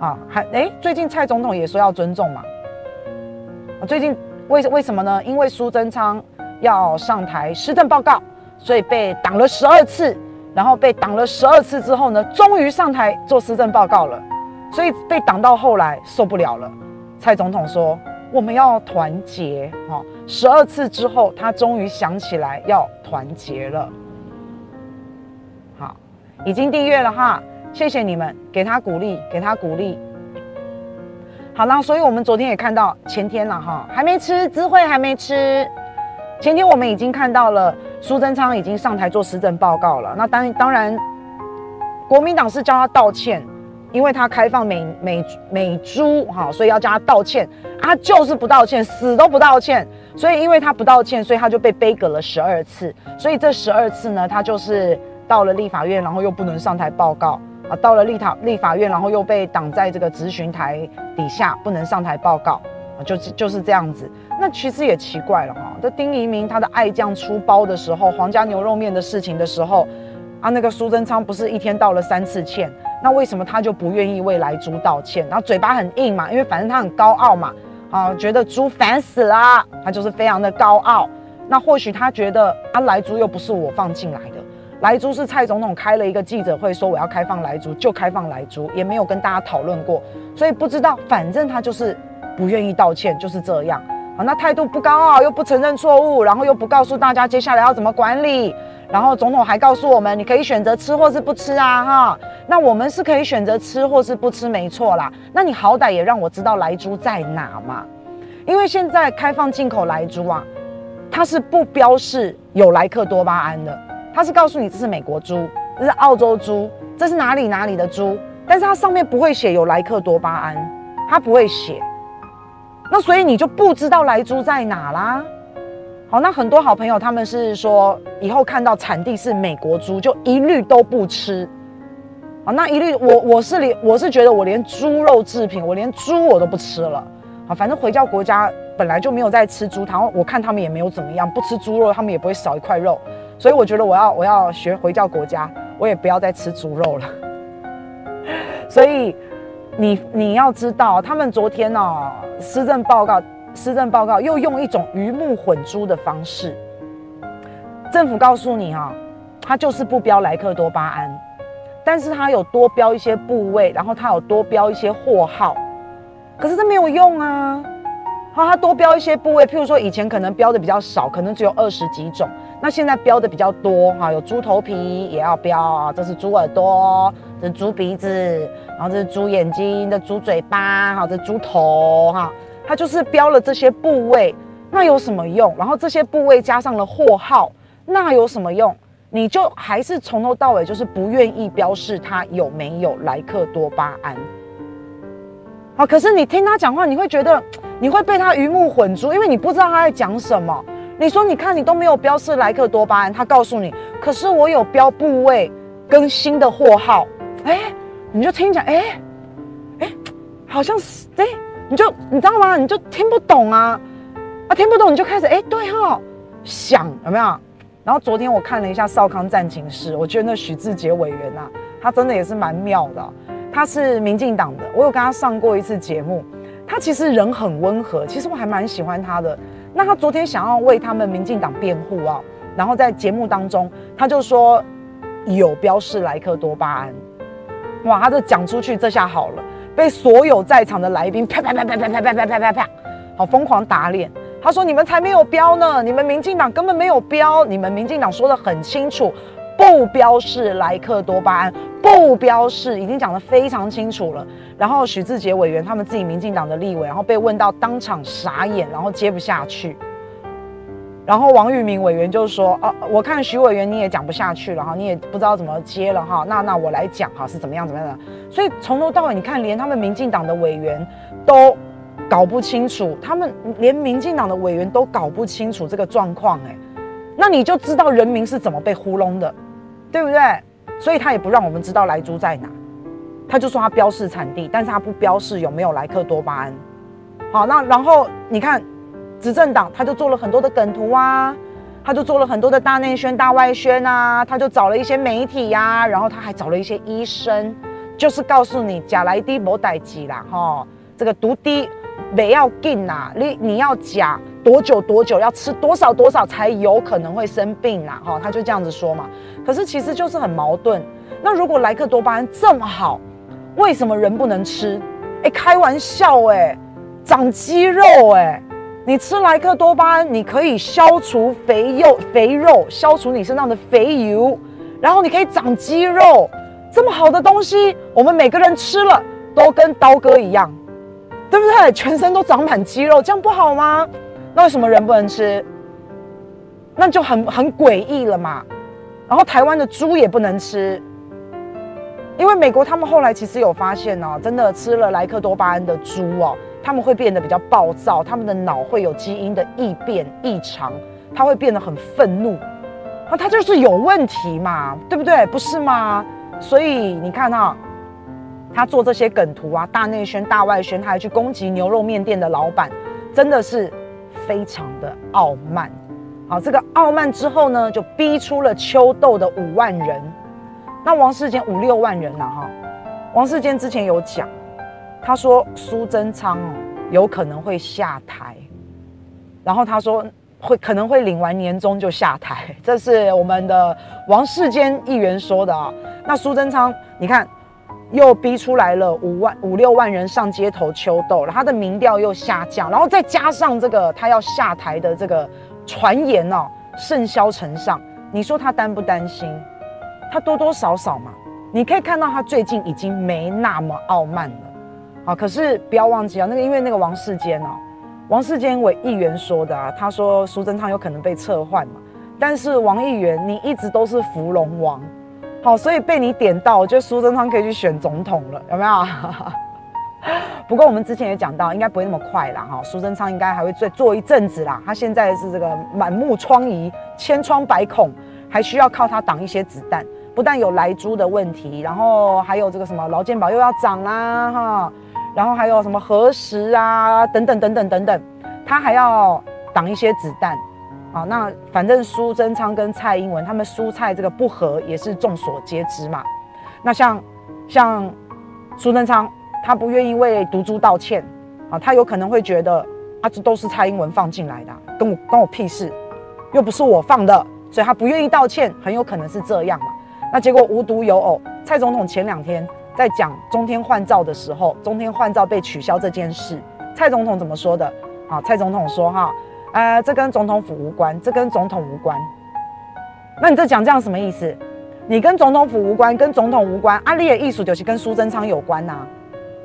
啊，还哎，最近蔡总统也说要尊重嘛。最近为为什么呢？因为苏贞昌要上台施政报告，所以被挡了十二次，然后被挡了十二次之后呢，终于上台做施政报告了。所以被挡到后来受不了了，蔡总统说我们要团结。哈，十二次之后，他终于想起来要团结了。好，已经订阅了哈，谢谢你们，给他鼓励，给他鼓励。好啦，所以我们昨天也看到，前天了哈，还没吃，智慧还没吃。前天我们已经看到了苏贞昌已经上台做施政报告了。那当当然，国民党是叫他道歉，因为他开放美美美猪哈，所以要叫他道歉。他就是不道歉，死都不道歉。所以因为他不道歉，所以他就被杯葛了十二次。所以这十二次呢，他就是到了立法院，然后又不能上台报告。啊，到了立塔立法院，然后又被挡在这个咨询台底下，不能上台报告，啊，就是就是这样子。那其实也奇怪了哈，这丁怡铭他的爱将出包的时候，皇家牛肉面的事情的时候，啊，那个苏贞昌不是一天道了三次歉，那为什么他就不愿意为莱猪道歉？然后嘴巴很硬嘛，因为反正他很高傲嘛，啊，觉得猪烦死了，他就是非常的高傲。那或许他觉得啊，莱猪又不是我放进来的。莱猪是蔡总统开了一个记者会，说我要开放莱猪，就开放莱猪，也没有跟大家讨论过，所以不知道。反正他就是不愿意道歉，就是这样。好，那态度不高傲，又不承认错误，然后又不告诉大家接下来要怎么管理。然后总统还告诉我们，你可以选择吃或是不吃啊，哈。那我们是可以选择吃或是不吃，没错啦。那你好歹也让我知道莱猪在哪嘛？因为现在开放进口莱猪啊，它是不标示有莱克多巴胺的。他是告诉你这是美国猪，这是澳洲猪，这是哪里哪里的猪，但是它上面不会写有莱克多巴胺，它不会写，那所以你就不知道莱猪在哪啦。好，那很多好朋友他们是说，以后看到产地是美国猪，就一律都不吃。好，那一律我我是连我是觉得我连猪肉制品，我连猪我都不吃了。好，反正回教国家本来就没有在吃猪，然后我看他们也没有怎么样，不吃猪肉，他们也不会少一块肉。所以我觉得我要我要学回教国家，我也不要再吃猪肉了。所以你你要知道，他们昨天哦，施政报告施政报告又用一种鱼目混珠的方式，政府告诉你哈、哦，它就是不标莱克多巴胺，但是它有多标一些部位，然后它有多标一些货号，可是这没有用啊。好，它多标一些部位，譬如说以前可能标的比较少，可能只有二十几种。那现在标的比较多哈，有猪头皮也要标啊，这是猪耳朵，这是猪鼻子，然后这是猪眼睛，这猪嘴巴，哈，这猪头哈，它就是标了这些部位，那有什么用？然后这些部位加上了货号，那有什么用？你就还是从头到尾就是不愿意标示它有没有莱克多巴胺。好，可是你听他讲话，你会觉得你会被他鱼目混珠，因为你不知道他在讲什么。你说，你看，你都没有标示莱克多巴胺，他告诉你，可是我有标部位跟新的货号，哎，你就听讲，哎，哎，好像是，哎，你就你知道吗？你就听不懂啊，啊，听不懂你就开始，哎，对哈、想有没有？然后昨天我看了一下少康战情室，我觉得那许志杰委员呐、他真的也是蛮妙的，他是民进党的，我有跟他上过一次节目，他其实人很温和，其实我还蛮喜欢他的。那他昨天想要为他们民进党辩护啊，然后在节目当中，他就说有标示莱克多巴胺，哇，他就讲出去，这下好了，被所有在场的来宾啪啪啪啪啪啪啪啪啪啪啪，好疯狂打脸。他说你们才没有标呢，你们民进党根本没有标，你们民进党说的很清楚。不标示莱克多巴胺，不标示，已经讲得非常清楚了。然后许志杰委员他们自己民进党的立委，然后被问到当场傻眼，然后接不下去。然后王玉明委员就说：“哦，我看许委员你也讲不下去了哈，你也不知道怎么接了哈。那那我来讲哈，是怎么样怎么样的。所以从头到尾，你看连他们民进党的委员都搞不清楚，他们连民进党的委员都搞不清楚这个状况，哎，那你就知道人民是怎么被糊弄的。”对不对？所以他也不让我们知道莱猪在哪，他就说他标示产地，但是他不标示有没有莱克多巴胺。好，那然后你看，执政党他就做了很多的梗图啊，他就做了很多的大内宣、大外宣啊，他就找了一些媒体呀、啊，然后他还找了一些医生，就是告诉你，假来滴莫代志啦，哈，这个毒滴没要紧呐，你你要假多久多久，要吃多少多少才有可能会生病啦，哈，他就这样子说嘛。可是其实就是很矛盾。那如果莱克多巴胺这么好，为什么人不能吃？哎，开玩笑哎，长肌肉哎。你吃莱克多巴胺，你可以消除肥肉，肥肉消除你身上的肥油，然后你可以长肌肉，这么好的东西，我们每个人吃了都跟刀割一样，对不对？全身都长满肌肉，这样不好吗？那为什么人不能吃？那就很很诡异了嘛。然后台湾的猪也不能吃，因为美国他们后来其实有发现哦，真的吃了莱克多巴胺的猪哦。他们会变得比较暴躁，他们的脑会有基因的异变异常，他会变得很愤怒，那他就是有问题嘛，对不对？不是吗？所以你看哈，他做这些梗图啊，大内宣、大外宣，他还去攻击牛肉面店的老板，真的是非常的傲慢。好，这个傲慢之后呢，就逼出了秋斗的五万人，那王世坚五六万人了哈。王世坚之前有讲。他说苏贞昌有可能会下台，然后他说会可能会领完年终就下台，这是我们的王世坚议员说的啊。那苏贞昌，你看又逼出来了五万五六万人上街头秋斗了，他的民调又下降，然后再加上这个他要下台的这个传言哦，甚嚣尘上，你说他担不担心？他多多少少嘛，你可以看到他最近已经没那么傲慢了。啊，可是不要忘记啊，那个因为那个王世坚哦，王世坚为议员说的啊，他说苏贞昌有可能被撤换嘛，但是王议员你一直都是扶龙王，好，所以被你点到，我觉得苏贞昌可以去选总统了，有没有？不过我们之前也讲到，应该不会那么快啦，哈，苏贞昌应该还会再做一阵子啦，他现在是这个满目疮痍、千疮百孔，还需要靠他挡一些子弹，不但有莱猪的问题，然后还有这个什么劳健保又要涨啦，哈。然后还有什么核食啊，等等等等等等，他还要挡一些子弹，啊，那反正苏贞昌跟蔡英文他们蔬菜这个不合也是众所皆知嘛。那像像苏贞昌，他不愿意为毒株道歉，啊，他有可能会觉得啊，这都是蔡英文放进来的，跟我关我屁事，又不是我放的，所以他不愿意道歉，很有可能是这样嘛。那结果无独有偶，蔡总统前两天。在讲中天换照的时候，中天换照被取消这件事，蔡总统怎么说的？啊，蔡总统说哈，呃，这跟总统府无关，这跟总统无关。那你这讲这样什么意思？你跟总统府无关，跟总统无关，阿里的艺术就是跟苏贞昌有关呐、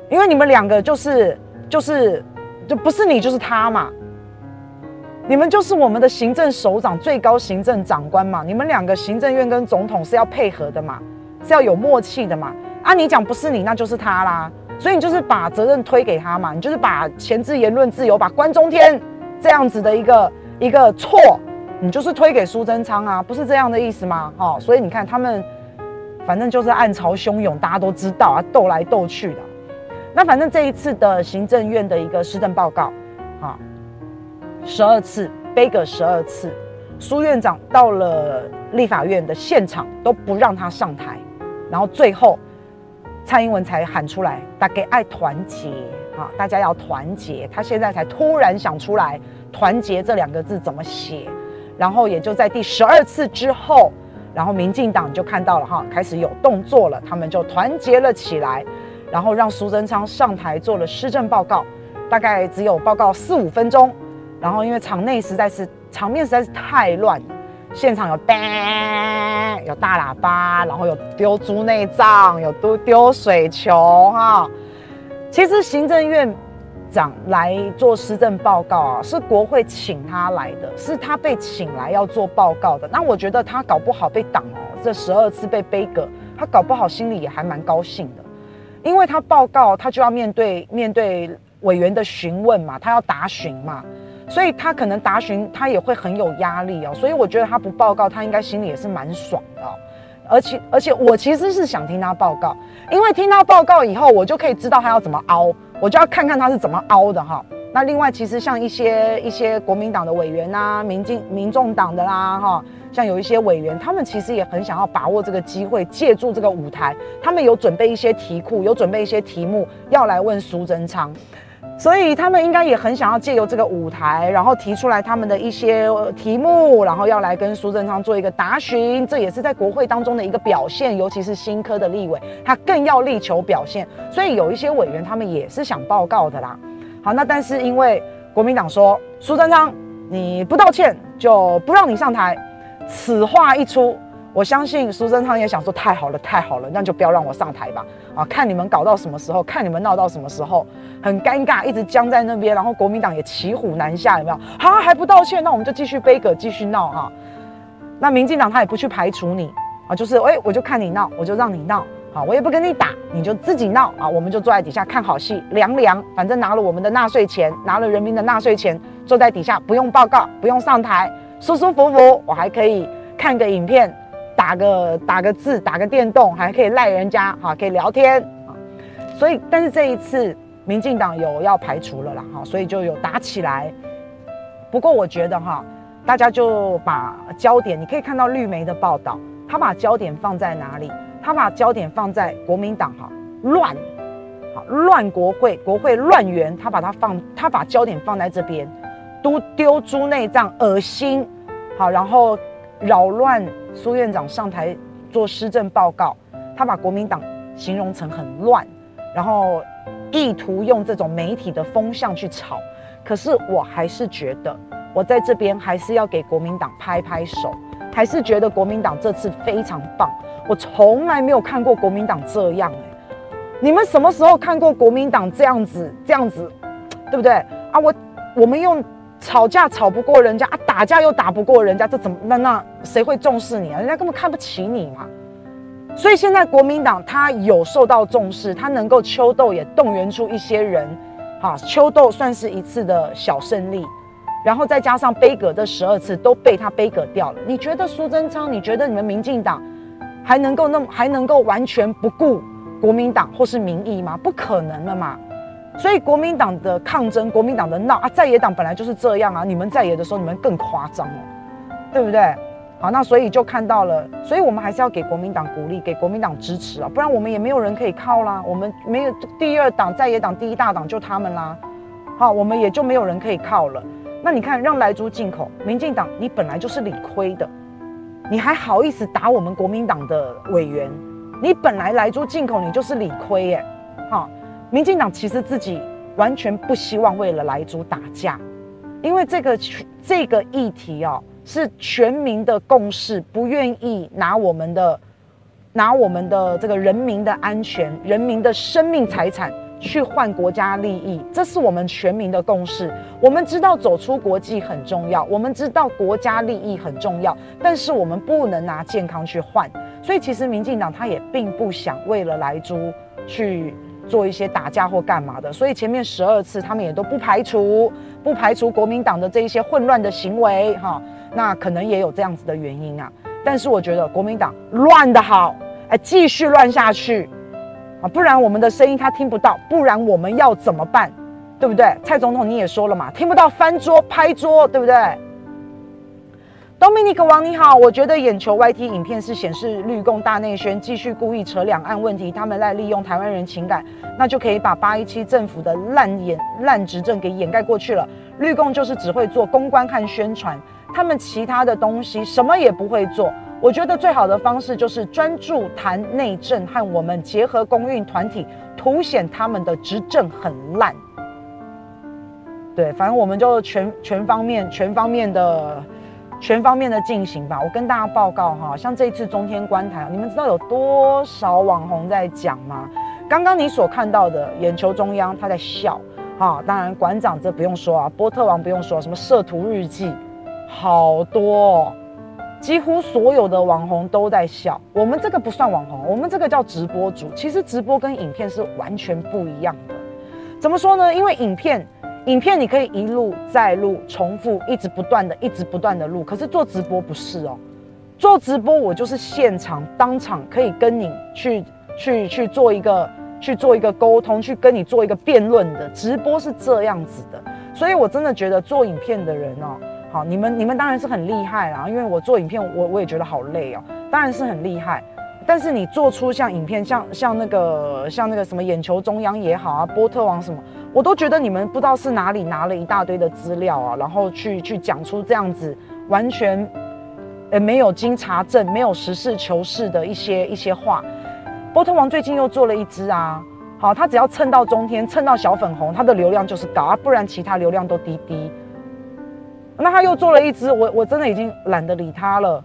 因为你们两个就是就是就不是你就是他嘛，你们就是我们的行政首长、最高行政长官嘛，你们两个行政院跟总统是要配合的嘛，是要有默契的嘛。啊，你讲不是你，那就是他啦，所以你就是把责任推给他嘛，你就是把前置言论自由，把关中天这样子的一个一个错，你就是推给苏贞昌啊，不是这样的意思吗？哦，所以你看他们，反正就是暗潮汹涌，大家都知道啊，斗来斗去的。那反正这一次的行政院的一个施政报告，啊，十二次杯葛十二次，苏院长到了立法院的现场都不让他上台，然后最后。蔡英文才喊出来，大家爱团结啊！大家要团结。他现在才突然想出来“团结”这两个字怎么写，然后也就在第十二次之后，然后民进党就看到了哈，开始有动作了，他们就团结了起来，然后让苏贞昌上台做了施政报告，大概只有报告四五分钟，然后因为场内实在是场面实在是太乱。现场有，有大喇叭，然后有丢猪内脏，有丢丢水球哈。其实行政院长来做施政报告啊，是国会请他来的，是他被请来要做报告的。那我觉得他搞不好被挡哦，这十二次被杯葛，他搞不好心里也还蛮高兴的，因为他报告他就要面对面对委员的询问嘛，他要答询嘛。所以他可能答询，他也会很有压力哦。所以我觉得他不报告，他应该心里也是蛮爽的。而且而且，我其实是想听他报告，因为听他报告以后，我就可以知道他要怎么凹，我就要看看他是怎么凹的哈。那另外，其实像一些一些国民党的委员啊，民进民众党的啦，哈，像有一些委员，他们其实也很想要把握这个机会，借助这个舞台，他们有准备一些题库，有准备一些题目要来问苏贞昌，所以他们应该也很想要借由这个舞台，然后提出来他们的一些题目，然后要来跟苏贞昌做一个答询，这也是在国会当中的一个表现，尤其是新科的立委，他更要力求表现，所以有一些委员他们也是想报告的啦。好，那但是因为国民党说苏贞昌你不道歉就不让你上台，此话一出，我相信苏贞昌也想说太好了太好了，那就不要让我上台吧。啊，看你们搞到什么时候，看你们闹到什么时候，很尴尬，一直僵在那边，然后国民党也骑虎难下，有没有？好，还不道歉，那我们就继续杯葛，继续闹哈。那民进党他也不去排除你啊，就是哎，我就看你闹，我就让你闹。好，我也不跟你打，你就自己闹啊！我们就坐在底下看好戏，凉凉。反正拿了我们的纳税钱，拿了人民的纳税钱，坐在底下不用报告，不用上台，舒舒服服。我还可以看个影片，打个打个字，打个电动，还可以赖人家，哈，可以聊天啊。所以，但是这一次民进党有要排除了啦，哈，所以就有打起来。不过我觉得哈，大家就把焦点，你可以看到绿媒的报道，他把焦点放在哪里？他把焦点放在国民党哈乱，好乱国会，国会乱源，他把它放，他把焦点放在这边，都丢猪内脏，恶心，好，然后扰乱苏院长上台做施政报告，他把国民党形容成很乱，然后意图用这种媒体的风向去炒，可是我还是觉得，我在这边还是要给国民党拍拍手，还是觉得国民党这次非常棒。我从来没有看过国民党这样哎，你们什么时候看过国民党这样子？这样子，对不对啊？我我们用吵架吵不过人家啊，打架又打不过人家，这怎么那那谁会重视你啊？人家根本看不起你嘛。所以现在国民党他有受到重视，他能够秋斗也动员出一些人，哈，秋斗算是一次的小胜利，然后再加上杯葛的十二次都被他杯葛掉了。你觉得苏贞昌？你觉得你们民进党？还能够那么还能够完全不顾国民党或是民意吗？不可能的嘛！所以国民党的抗争，国民党的闹啊，在野党本来就是这样啊！你们在野的时候，你们更夸张哦，对不对？好，那所以就看到了，所以我们还是要给国民党鼓励，给国民党支持啊！不然我们也没有人可以靠啦。我们没有第二党，在野党第一大党就他们啦。好，我们也就没有人可以靠了。那你看，让莱猪进口，民进党你本来就是理亏的。你还好意思打我们国民党的委员？你本来莱猪进口，你就是理亏耶！好，民进党其实自己完全不希望为了莱猪打架，因为这个这个议题哦是全民的共识，不愿意拿我们的拿我们的这个人民的安全、人民的生命财产。去换国家利益，这是我们全民的共识。我们知道走出国际很重要，我们知道国家利益很重要，但是我们不能拿健康去换。所以其实民进党他也并不想为了莱猪去做一些打架或干嘛的。所以前面十二次他们也都不排除，不排除国民党的这一些混乱的行为哈。那可能也有这样子的原因啊。但是我觉得国民党乱得好，哎，继续乱下去。啊，不然我们的声音他听不到，不然我们要怎么办？对不对？蔡总统你也说了嘛，听不到翻桌拍桌，对不对？Dominic 王你好，我觉得眼球 YT 影片是显示绿共大内宣，继续故意扯两岸问题，他们在利用台湾人情感，那就可以把八一七政府的烂演烂执政给掩盖过去了。绿共就是只会做公关和宣传，他们其他的东西什么也不会做。我觉得最好的方式就是专注谈内政，和我们结合公运团体，凸显他们的执政很烂。对，反正我们就全全方面、全方面的、全方面的进行吧。我跟大家报告哈，像这一次中天观台，你们知道有多少网红在讲吗？刚刚你所看到的眼球中央他在笑哈，当然馆长这不用说啊，波特王不用说，什么摄图日记，好多哦。几乎所有的网红都在笑，我们这个不算网红，我们这个叫直播主。其实直播跟影片是完全不一样的。怎么说呢？因为影片，影片你可以一路再录，重复，一直不断的，一直不断的录。可是做直播不是哦，做直播我就是现场当场可以跟你去去去做一个去做一个沟通，去跟你做一个辩论的。直播是这样子的。所以我真的觉得做影片的人哦，好，你们你们当然是很厉害啦，因为我做影片我我也觉得好累哦，当然是很厉害。但是你做出像影片，像像那个像那个什么眼球中央也好啊，波特王什么，我都觉得你们不知道是哪里拿了一大堆的资料啊，然后去去讲出这样子完全呃没有经查证、没有实事求是的一些一些话。波特王最近又做了一支啊，好，他只要蹭到中天，蹭到小粉红，他的流量就是高啊，不然其他流量都低低。那他又做了一支，我我真的已经懒得理他了，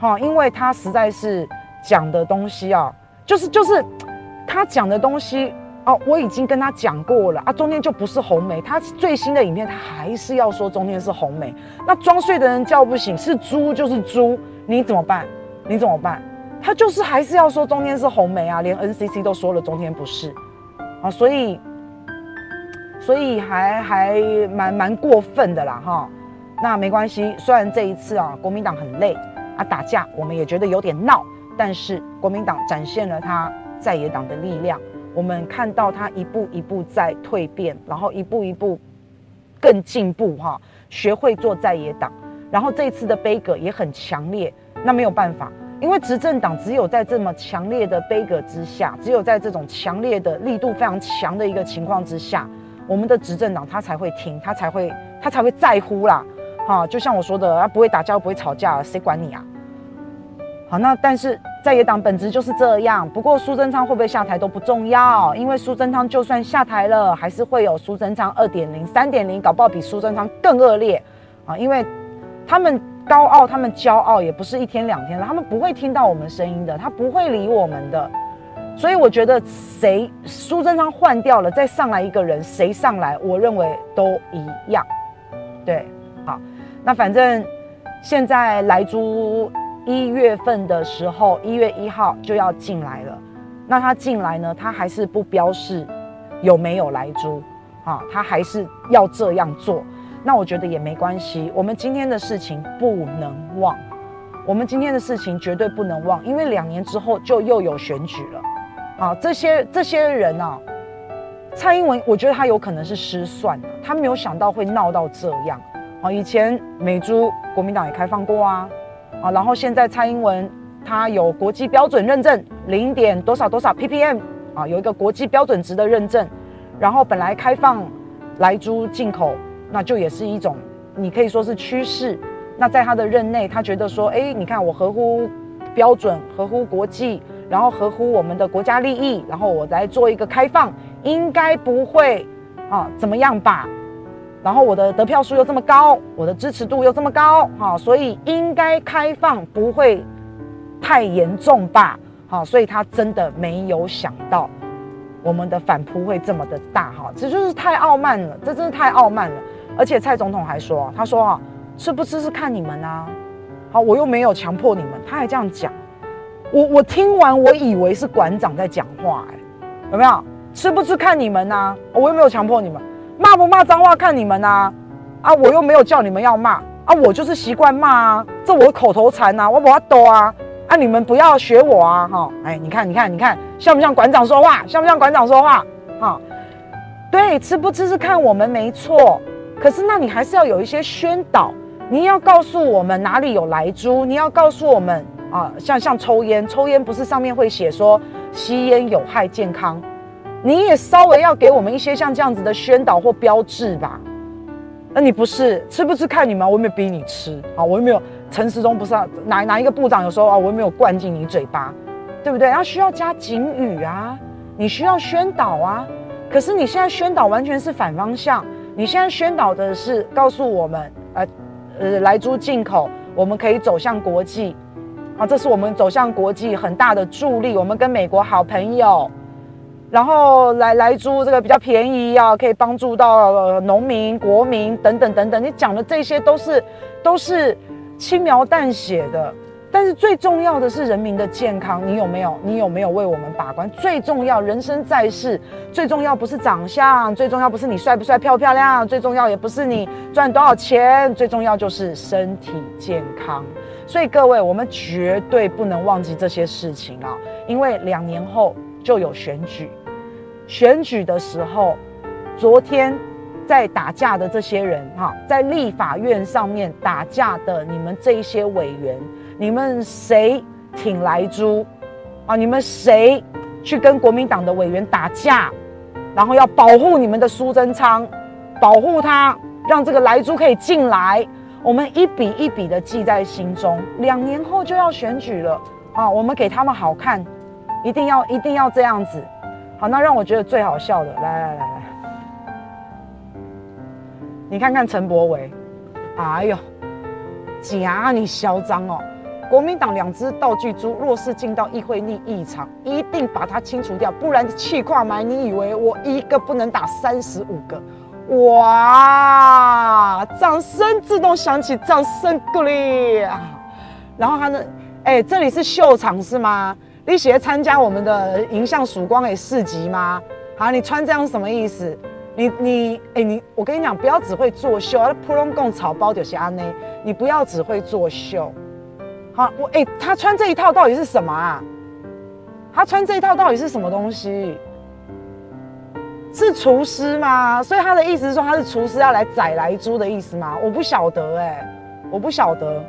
哈，因为他实在是。讲的东西啊，就是就是他讲的东西哦，我已经跟他讲过了啊，中间就不是红梅，他最新的影片他还是要说中间是红梅，那装睡的人叫不醒，是猪就是猪，你怎么办？你怎么办？他就是还是要说中间是红梅啊，连 NCC 都说了中间不是啊，所以所以还还蛮蛮过分的啦哈，那没关系，虽然这一次啊国民党很累啊打架，我们也觉得有点闹。但是国民党展现了他在野党的力量，我们看到他一步一步在蜕变，然后一步一步更进步哈，学会做在野党。然后这一次的杯葛也很强烈，那没有办法，因为执政党只有在这么强烈的杯葛之下，只有在这种强烈的力度非常强的一个情况之下，我们的执政党他才会听，他才会他才会在乎啦，哈，就像我说的，他不会打架，不会吵架，谁管你啊？好，那但是在野党本质就是这样。不过苏贞昌会不会下台都不重要，因为苏贞昌就算下台了，还是会有苏贞昌二点零、三点零，搞不好比苏贞昌更恶劣啊！因为他们高傲，他们骄傲，也不是一天两天了，他们不会听到我们声音的，他不会理我们的。所以我觉得谁苏贞昌换掉了，再上来一个人，谁上来，我认为都一样。对，好，那反正现在莱猪。一月份的时候，一月一号就要进来了。那他进来呢？他还是不标示有没有来租啊？他还是要这样做。那我觉得也没关系。我们今天的事情不能忘，我们今天的事情绝对不能忘，因为两年之后就又有选举了。啊，这些这些人啊，蔡英文，我觉得他有可能是失算，他没有想到会闹到这样。啊，以前美珠国民党也开放过啊。啊，然后现在蔡英文他有国际标准认证，零点多少多少 ppm 啊，有一个国际标准值的认证。然后本来开放莱猪进口，那就也是一种，你可以说是趋势。那在他的任内，他觉得说，哎，你看我合乎标准，合乎国际，然后合乎我们的国家利益，然后我来做一个开放，应该不会啊怎么样吧？然后我的得票数又这么高，我的支持度又这么高，哈，所以应该开放不会太严重吧，好，所以他真的没有想到我们的反扑会这么的大，哈，这就是太傲慢了，这真是太傲慢了。而且蔡总统还说，他说啊，吃不吃是看你们啊，好，我又没有强迫你们，他还这样讲，我我听完我以为是馆长在讲话，哎，有没有？吃不吃看你们啊，我又没有强迫你们。骂不骂脏话看你们呐，啊，我又没有叫你们要骂。啊，我就是习惯骂啊，这我口头禅呐，我不要抖啊，啊，你们不要学我啊，哈，哎，你看，你看，你看，像不像馆长说话？像不像馆长说话？哈，对，吃不吃是看我们没错，可是那你还是要有一些宣导，你要告诉我们哪里有来猪，你要告诉我们啊，像像抽烟，抽烟不是上面会写说吸烟有害健康。你也稍微要给我们一些像这样子的宣导或标志吧？那你不是吃不吃看你们，我又没有逼你吃啊，我又没有陈时中不是哪哪一个部长有时候啊，我又没有灌进你嘴巴，对不对？然后需要加警语啊，你需要宣导啊。可是你现在宣导完全是反方向，你现在宣导的是告诉我们，呃呃，莱猪进口我们可以走向国际啊，这是我们走向国际很大的助力，我们跟美国好朋友。然后来来租这个比较便宜啊，可以帮助到农民、国民等等等等。你讲的这些都是都是轻描淡写的，但是最重要的是人民的健康。你有没有？你有没有为我们把关？最重要，人生在世，最重要不是长相，最重要不是你帅不帅、漂不漂亮，最重要也不是你赚多少钱，最重要就是身体健康。所以各位，我们绝对不能忘记这些事情啊，因为两年后。就有选举，选举的时候，昨天在打架的这些人哈，在立法院上面打架的你们这一些委员，你们谁挺莱猪啊？你们谁去跟国民党的委员打架，然后要保护你们的苏贞昌，保护他，让这个莱猪可以进来？我们一笔一笔的记在心中。两年后就要选举了啊，我们给他们好看，一定要一定要这样子。好，那让我觉得最好笑的，来来来来。你看看陈柏惟，哎呦，假你嚣张哦！国民党两只道具猪，若是进到议会逆议场，一定把它清除掉，不然气跨埋。你以为我一个不能打三十五个？哇！掌声自动响起，掌声鼓励啊！然后他呢？哎，这里是秀场是吗？你喜欢参加我们的迎向曙光的市集吗？好，你穿这样是什么意思？你你哎你，我跟你讲，不要只会作秀，普通贡草包就是安呢。你不要只会作秀，好，我哎，他穿这一套到底是什么啊？他穿这一套到底是什么东西？是厨师吗？所以他的意思是说他是厨师要来宰来猪的意思吗？我不晓得哎，我不晓得。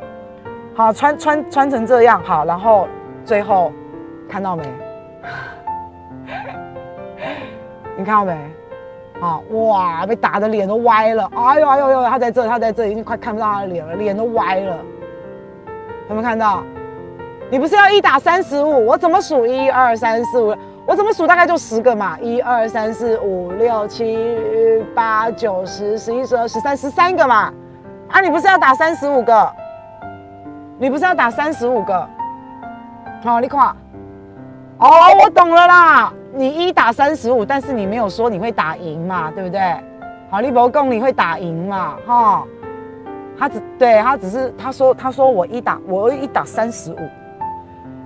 好，穿穿穿成这样好，然后最后看到没？你看到没？啊、哇！被打的脸都歪了，哎呦哎呦呦！他在这，他在这，已经快看不到他的脸了，脸都歪了。有没有看到？你不是要一打三十五？我怎么数？一二三四五，我怎么数？大概就十个嘛。一二三四五六七八九十十一十二十三十三个嘛。啊，你不是要打三十五个？你不是要打三十五个？好、你看。哦，我懂了啦。你一打三十五，但是你没有说你会打赢嘛，对不对？好，立博公你会打赢嘛？哈，他只对他只是他说他说我一打我一打三十五，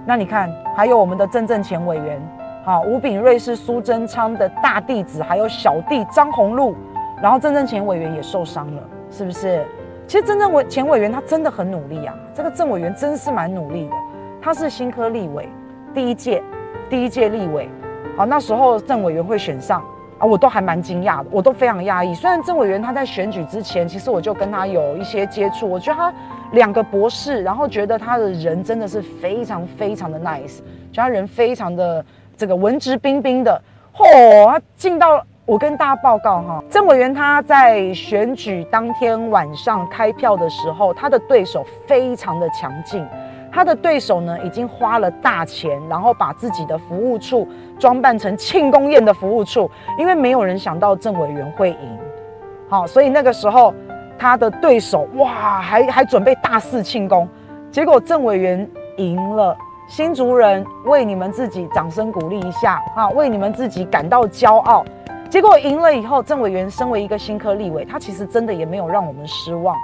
那你看还有我们的郑正前委员，好，吴秉叡是苏贞昌的大弟子，还有小弟张宏禄，然后郑正前委员也受伤了，是不是？其实郑正前委员他真的很努力啊，这个郑委员真是蛮努力的，他是新科立委第一届第一届立委。好，那时候郑委员会选上啊，我都还蛮惊讶的，我都非常讶异。虽然郑委员他在选举之前，其实我就跟他有一些接触，我觉得他两个博士，然后觉得他的人真的是非常非常的 nice，觉得他人非常的这个文质彬彬的。嚯、他进到我跟大家报告哈，郑委员他在选举当天晚上开票的时候，他的对手非常的强劲。他的对手呢，已经花了大钱，然后把自己的服务处装扮成庆功宴的服务处，因为没有人想到郑委员会赢，好，所以那个时候他的对手哇，还还准备大肆庆功，结果郑委员赢了，新竹人为你们自己掌声鼓励一下啊，为你们自己感到骄傲。结果赢了以后，郑委员身为一个新科立委，他其实真的也没有让我们失望，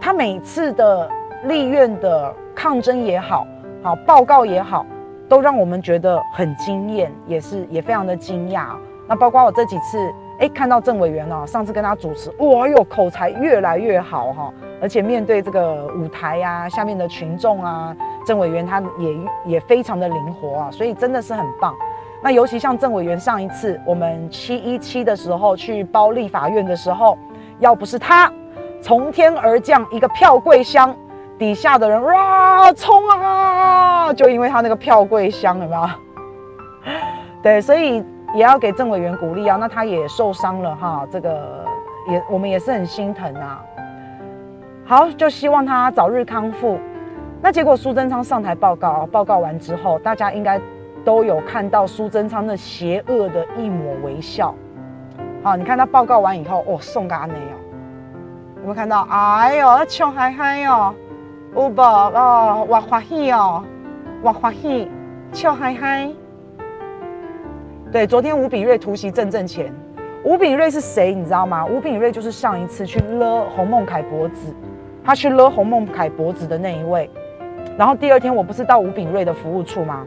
他每次的立院的。抗争也好，好报告也好，都让我们觉得很惊艳，也是也非常的惊讶。那包括我这几次，哎，看到郑委员哦，上次跟他主持，哇哟，口才越来越好哈，而且面对这个舞台呀，下面的群众啊，郑委员他也也非常的灵活啊，所以真的是很棒。那尤其像郑委员上一次我们七一七的时候去包立法院的时候，要不是他从天而降一个票柜箱。底下的人哇冲啊！就因为他那个票柜箱有没有？对，所以也要给政委员鼓励啊。那他也受伤了哈，这个也我们也是很心疼啊。好，就希望他早日康复。那结果苏贞昌上台报告，报告完之后，大家应该都有看到苏贞昌那邪恶的一抹微笑。好，你看他报告完以后，哦，送给阿内哦，有没有看到？哎呦，他笑嗨嗨哦。有无哦，我欢喜哦，我欢喜，笑嗨嗨。对，昨天吴秉叡突袭郑正前，吴秉叡是谁？你知道吗？吴秉叡就是上一次去勒洪孟凯脖子，他去勒洪孟凯脖子的那一位。然后第二天我不是到吴秉叡的服务处吗？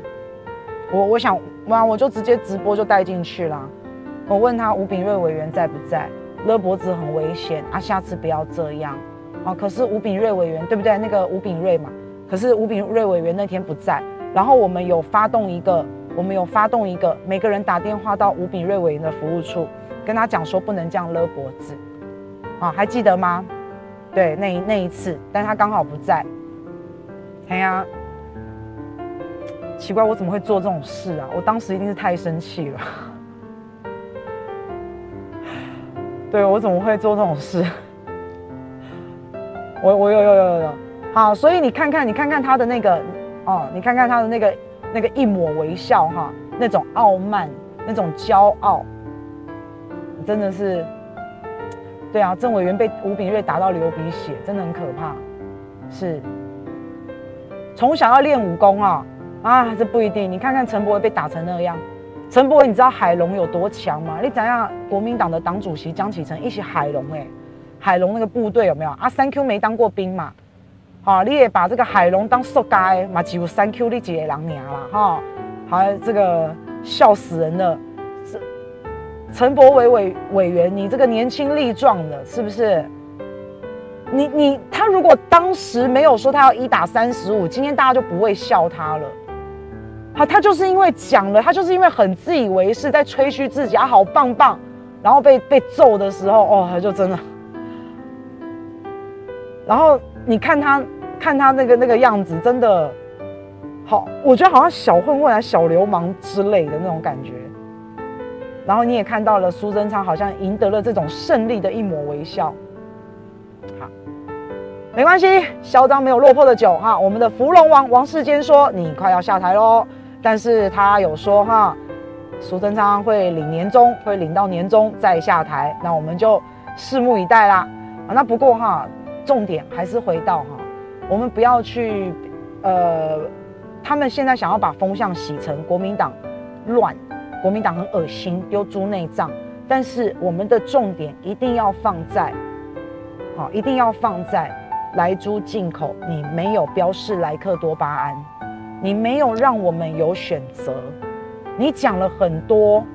我我想，哇，我就直接直播就带进去了。我问他吴秉叡委员在不在？勒脖子很危险啊，下次不要这样。哦，可是吴秉叡委员对不对？那个吴秉叡嘛，可是吴秉叡委员那天不在，然后我们有发动一个，我们有发动一个，每个人打电话到吴秉叡委员的服务处，跟他讲说不能这样勒脖子。啊，还记得吗？对，那那一次，但他刚好不在。哎呀，奇怪，我怎么会做这种事啊？我当时一定是太生气了。对，我怎么会做这种事？我我有有有有有。好，所以你看看，你看看他的那个哦，你看看他的那个那个一抹微笑哈，那种傲慢，那种骄傲，真的是。对啊，郑委员被吴炳瑞打到流鼻血，真的很可怕。是，从小要练武功啊啊，这不一定。你看看陈柏惟被打成那样，陈柏惟你知道海龙有多强吗？你讲下国民党的党主席江启臣一起海龙哎，海龙那个部队有没有啊？三 Q 没当过兵嘛？好、你也把这个海龙当塑胶嘛？只有三 Q 你几个人娘了哈？好，这个笑死人了。陈柏惟委委员，你这个年轻力壮的，是不是？你你他如果当时没有说他要一打三十五，今天大家就不会笑他了。好，他就是因为讲了，他就是因为很自以为是，在吹嘘自己啊，好棒棒，然后被被揍的时候，哦，他就真的。然后你看他看他那个那个样子，真的好，我觉得好像小混混啊、小流氓之类的那种感觉。然后你也看到了苏贞昌好像赢得了这种胜利的一抹微笑。好，没关系，嚣张没有落魄的久哈。我们的芙蓉王王世坚说，你快要下台喽，但是他有说哈，苏贞昌会领年终，会领到年终再下台，那我们就拭目以待啦。啊，那不过哈，重点还是回到哈，我们不要去呃，他们现在想要把风向洗成国民党乱。国民党很恶心，丢猪内脏。但是我们的重点一定要放在，好，一定要放在莱猪进口。你没有标示莱克多巴胺，你没有让我们有选择。你讲了很多，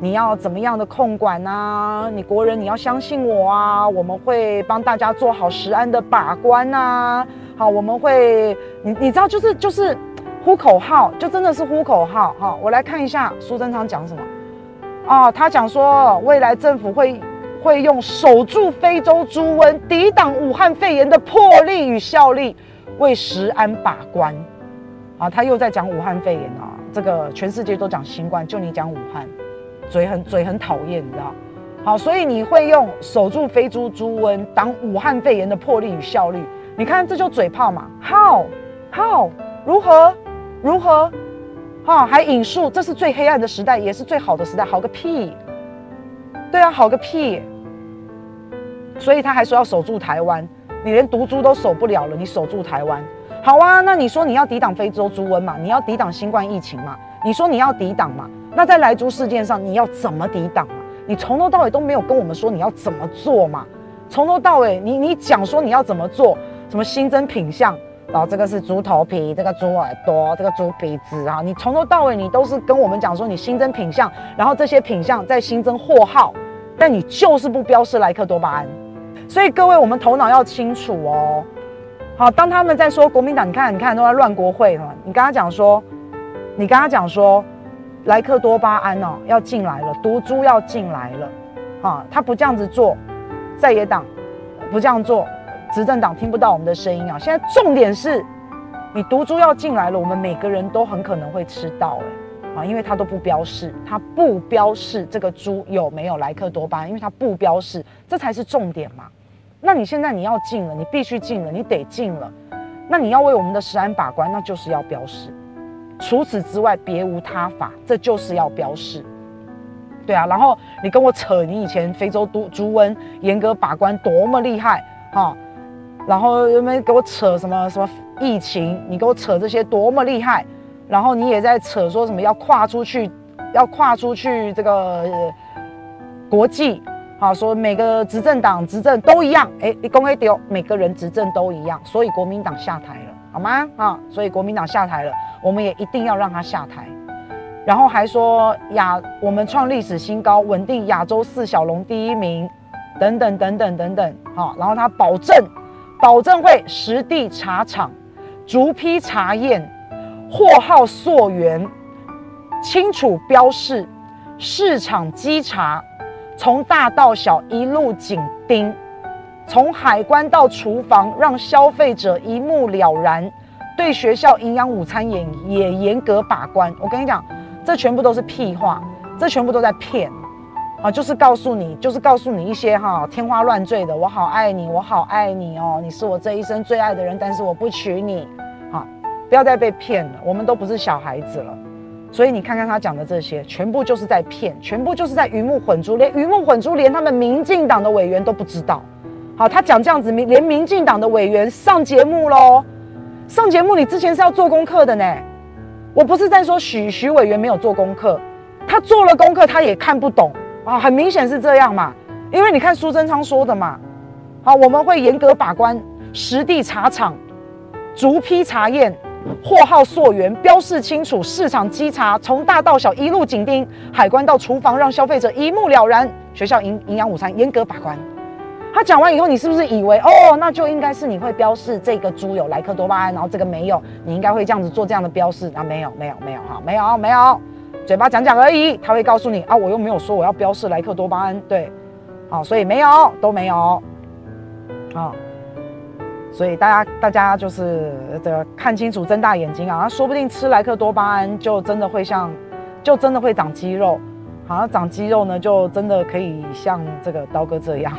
你要怎么样的控管啊？你国人你要相信我啊！我们会帮大家做好食安的把关啊！好，我们会，你你知道，就是就是。呼口号就真的是呼口号哈！我来看一下苏贞昌讲什么哦，他讲说未来政府会会用守住非洲猪瘟、抵挡武汉肺炎的魄力与效力，为食安把关。啊，他又在讲武汉肺炎啊！这个全世界都讲新冠，就你讲武汉，嘴很嘴很讨厌，你知道？好，所以你会用守住非洲猪瘟、挡武汉肺炎的魄力与效率？你看这就嘴炮嘛？How how 如何？如何？哈，还引述这是最黑暗的时代，也是最好的时代，好个屁！对啊，好个屁！所以他还说要守住台湾，你连毒株都守不了了，你守住台湾，好啊？那你说你要抵挡非洲猪瘟嘛？你要抵挡新冠疫情嘛？你说你要抵挡嘛？那在莱猪事件上你要怎么抵挡啊？你从头到尾都没有跟我们说你要怎么做嘛？从头到尾你你讲说你要怎么做？什么新增品相？然后这个是猪头皮，这个猪耳朵，这个猪鼻子啊！你从头到尾你都是跟我们讲说你新增品相，然后这些品相再新增货号，但你就是不标示莱克多巴胺。所以各位，我们头脑要清楚哦。好，当他们在说国民党，你看，你看都在乱国会哈。你跟他讲说，你跟他讲说，莱克多巴胺哦要进来了，毒株要进来了，啊，他不这样子做，在野党不这样做。执政党听不到我们的声音啊！现在重点是，你毒株要进来了，我们每个人都很可能会吃到哎啊，因为它都不标示，它不标示这个猪有没有莱克多巴胺，因为它不标示，这才是重点嘛。那你现在你要进了，你必须进了，你得进了，那你要为我们的食安把关，那就是要标示，除此之外别无他法，这就是要标示。对啊，然后你跟我扯，你以前非洲都猪瘟严格把关多么厉害哈。然后有没给我扯什么什么疫情？你给我扯这些多么厉害？然后你也在扯说什么要跨出去，要跨出去这个、国际，好说每个执政党执政都一样，哎，你公开丢，每个人执政都一样，所以国民党下台，好吗？啊，所以国民党下台了，我们也一定要让他下台。然后还说亚我们创历史新高，稳定亚洲四小龙第一名，等等等等等等，好，然后他保证。保证会实地查厂，逐批查验，货号溯源，清楚标示，市场稽查，从大到小一路紧盯，从海关到厨房，让消费者一目了然。对学校营养午餐也也严格把关。我跟你讲，这全部都是屁话，这全部都在骗。啊，就是告诉你，就是告诉你一些哈天花乱坠的。我好爱你，我好爱你哦，你是我这一生最爱的人，但是我不娶你。啊，不要再被骗了，我们都不是小孩子了。所以你看看他讲的这些，全部就是在骗，全部就是在鱼目混珠，连鱼目混珠，连他们民进党的委员都不知道。好，他讲这样子，民连民进党的委员上节目喽，上节目你之前是要做功课的呢。我不是在说许许委员没有做功课，他做了功课，他也看不懂啊，很明显是这样嘛。因为你看苏贞昌说的嘛，好，我们会严格把关，实地查厂，逐批查验。货号溯源，标示清楚，市场稽查，从大到小一路紧盯，海关到厨房，让消费者一目了然。学校营营养午餐严格把关。他讲完以后，你是不是以为哦，那就应该是你会标示这个猪有莱克多巴胺，然后这个没有，你应该会这样子做这样的标示？啊，没有，没有，没有，哈，没有，没有，嘴巴讲讲而已。他会告诉你啊，我又没有说我要标示莱克多巴胺，对，好，所以没有，都没有，啊。所以大家，大家就是这个看清楚，睁大眼睛啊！说不定吃莱克多巴胺就真的会像，就真的会长肌肉，好像长肌肉呢，就真的可以像这个刀哥这样。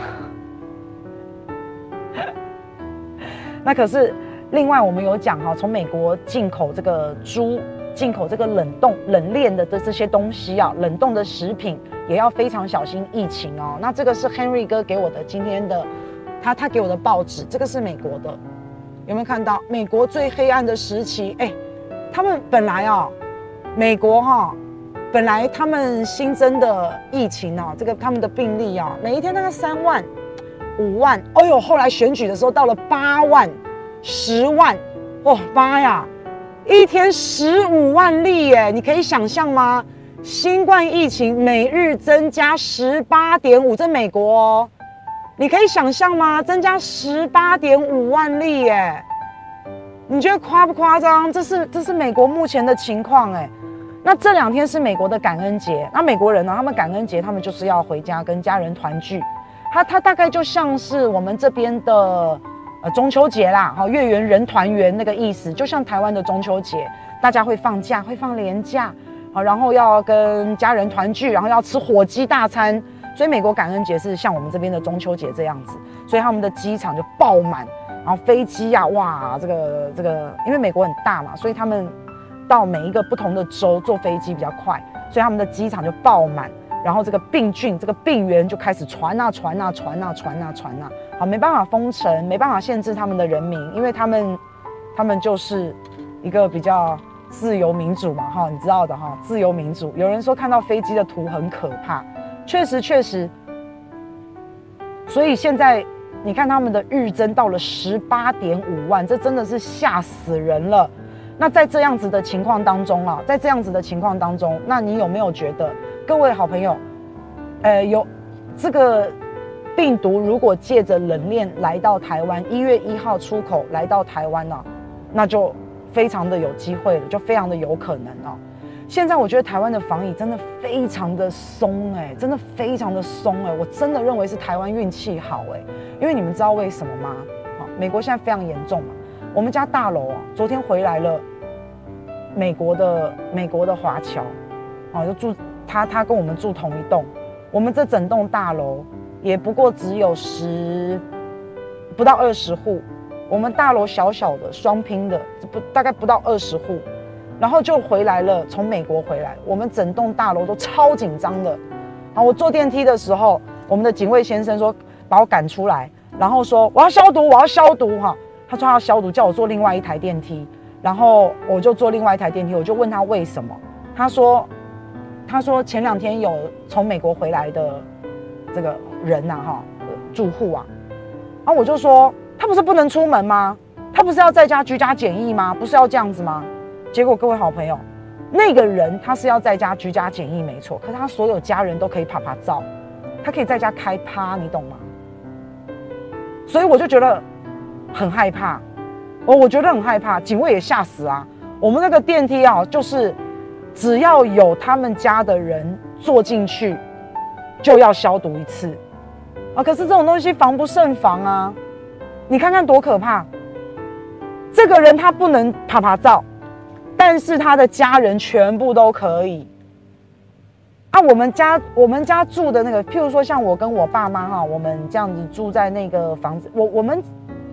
那可是另外我们有讲哈，从美国进口这个猪，进口这个冷冻冷链的这这些东西啊，冷冻的食品也要非常小心疫情哦。那这个是 Henry 哥给我的今天的。他他给我的报纸，这个是美国的，有没有看到？美国最黑暗的时期，哎，他们本来啊，美国哈，本来他们新增的疫情啊，这个他们的病例啊，每一天大概三万、五万，哎呦，后来选举的时候到了八万、十万，哦妈呀，一天十五万例耶，你可以想象吗？新冠疫情每日增加十八点五，在美国哦。你可以想象吗？增加十八点五万例耶，你觉得夸不夸张？这是这是美国目前的情况哎。那这两天是美国的感恩节，那美国人呢？他们感恩节他们就是要回家跟家人团聚。它它大概就像是我们这边的呃中秋节啦，哈，月圆人团圆那个意思，就像台湾的中秋节，大家会放假，会放连假，好，然后要跟家人团聚，然后要吃火鸡大餐。所以美国感恩节是像我们这边的中秋节这样子，所以他们的机场就爆满，然后飞机啊，哇，这个这个，因为美国很大嘛，所以他们到每一个不同的州坐飞机比较快，所以他们的机场就爆满，然后这个病菌、这个病源就开始传啊传啊传啊传啊传啊，好，没办法封城，没办法限制他们的人民，因为他们他们就是一个比较自由民主嘛，哈，你知道的哈，自由民主。有人说看到飞机的图很可怕。确实确实，所以现在你看他们的日增到了十八点五万，这真的是吓死人了。那在这样子的情况当中啊，在这样子的情况当中，那你有没有觉得，各位好朋友，呃，有这个病毒如果借着冷链来到台湾，一月一号出口来到台湾呢，那就非常的有机会了，就非常的有可能哦。现在我觉得台湾的防疫真的非常的松哎，真的非常的松哎，我真的认为是台湾运气好哎，因为你们知道为什么吗？好，美国现在非常严重嘛，我们家大楼啊，昨天回来了美国的美国的华侨，啊，就住他他跟我们住同一栋，我们这整栋大楼也不过只有十不到二十户，我们大楼小小的双拼的不大概不到二十户。然后就回来了，从美国回来，我们整栋大楼都超紧张的。啊，我坐电梯的时候，我们的警卫先生说把我赶出来，然后说我要消毒，我要消毒哈。他说他要消毒，叫我坐另外一台电梯，然后我就坐另外一台电梯，我就问他为什么，他说他说前两天有从美国回来的这个人呐哈住户啊，然后我就说他不是不能出门吗？他不是要在家居家检疫吗？不是要这样子吗？结果各位好朋友，那个人他是要在家居家检疫没错，可是他所有家人都可以啪啪照，他可以在家开趴，你懂吗？所以我就觉得很害怕，哦，我觉得很害怕，警卫也吓死啊！我们那个电梯啊，就是只要有他们家的人坐进去，就要消毒一次，啊，可是这种东西防不胜防啊！你看看多可怕！这个人他不能啪啪照，但是他的家人全部都可以。啊，我们家我们家住的那个，譬如说像我跟我爸妈哈，我们这样子住在那个房子，我我们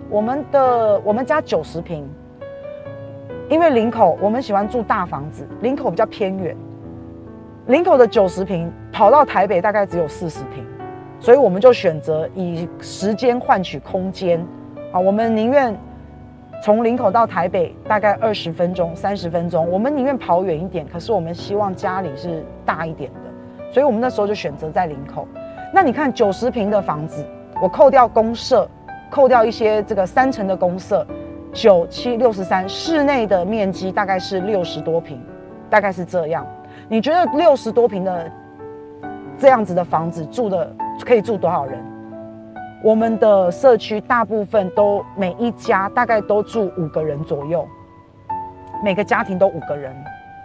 我们的我们家九十平，因为林口我们喜欢住大房子，林口比较偏远，林口的九十平跑到台北大概只有四十平，所以我们就选择以时间换取空间，啊，我们宁愿。从林口到台北大概二十分钟、三十分钟，我们宁愿跑远一点，可是我们希望家里是大一点的，所以我们那时候就选择在林口。那你看九十平的房子，我扣掉公设，扣掉一些这个三层的公设，九七六十三，室内的面积大概是六十多平，大概是这样。你觉得六十多平的这样子的房子住的可以住多少人？我们的社区大部分都每一家大概都住五个人左右，每个家庭都五个人，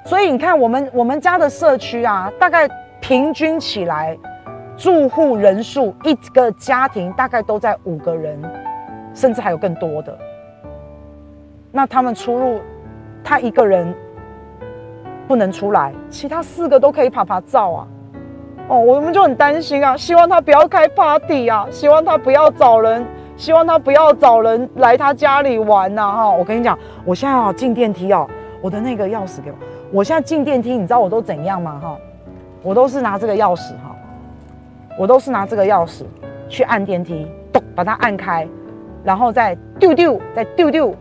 所以你看我们我们家的社区啊，大概平均起来住户人数一个家庭大概都在五个人，甚至还有更多的。那他们出入，他一个人不能出来，其他四个都可以趴趴走啊。哦，我们就很担心啊，希望他不要开 party 啊，希望他不要找人，希望他不要找人来他家里玩呐、啊，哈！我跟你讲，我现在啊进电梯哦，我的那个钥匙给我，我现在进电梯，你知道我都怎样吗？哈，我都是拿这个钥匙哈，我都是拿这个钥匙去按电梯，咚，把它按开，然后再丢丢，再丢丢，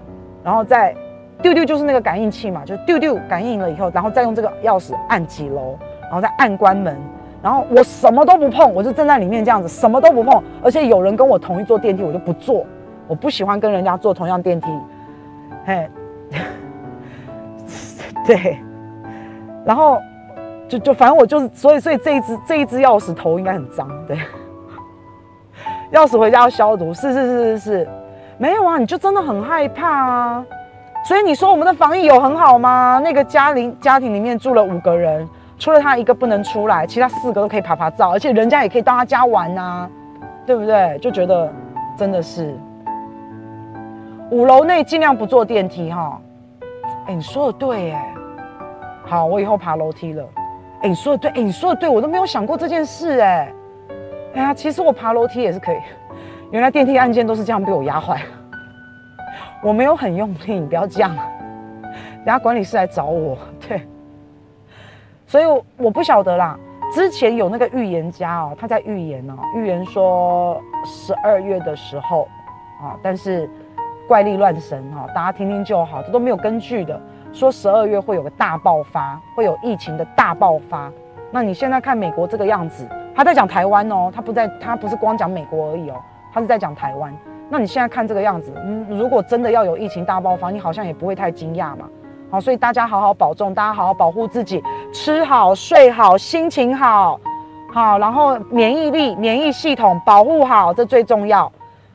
然后再丢丢，就是那个感应器嘛，就丢丢感应了以后，然后再用这个钥匙按几楼，然后再按关门。然后我什么都不碰，我就站在里面这样子，什么都不碰。而且有人跟我同一坐电梯，我就不坐。我不喜欢跟人家坐同样电梯。嘿，对。然后就就反正我就是，所以所以这一支这一支钥匙头应该很脏，对。钥匙回家要消毒，是是是是是。没有啊，你就真的很害怕啊。所以你说我们的防疫有很好吗？那个家里家庭里面住了五个人。除了他一个不能出来，其他四个都可以爬爬照，而且人家也可以到他家玩呐、啊，对不对？就觉得真的是五楼内尽量不坐电梯哈。哎，你说的对哎，好，我以后爬楼梯了。哎，你说的对，哎，你说的对，我都没有想过这件事哎。哎呀，其实我爬楼梯也是可以，原来电梯按键都是这样被我压坏。我没有很用力，你不要这样，等下管理室来找我。对。所以我不晓得啦。之前有那个预言家哦，他在预言哦，预言说十二月的时候啊，但是怪力乱神哈，大家听听就好，这都没有根据的。说十二月会有个大爆发，会有疫情的大爆发。那你现在看美国这个样子，他在讲台湾哦，他不在，他不是光讲美国而已哦，他是在讲台湾。那你现在看这个样子，嗯，如果真的要有疫情大爆发，你好像也不会太惊讶嘛。好，所以大家好好保重，大家好好保护自己，吃好睡好，心情好，好，然后免疫力、免疫系统保护好，这最重要。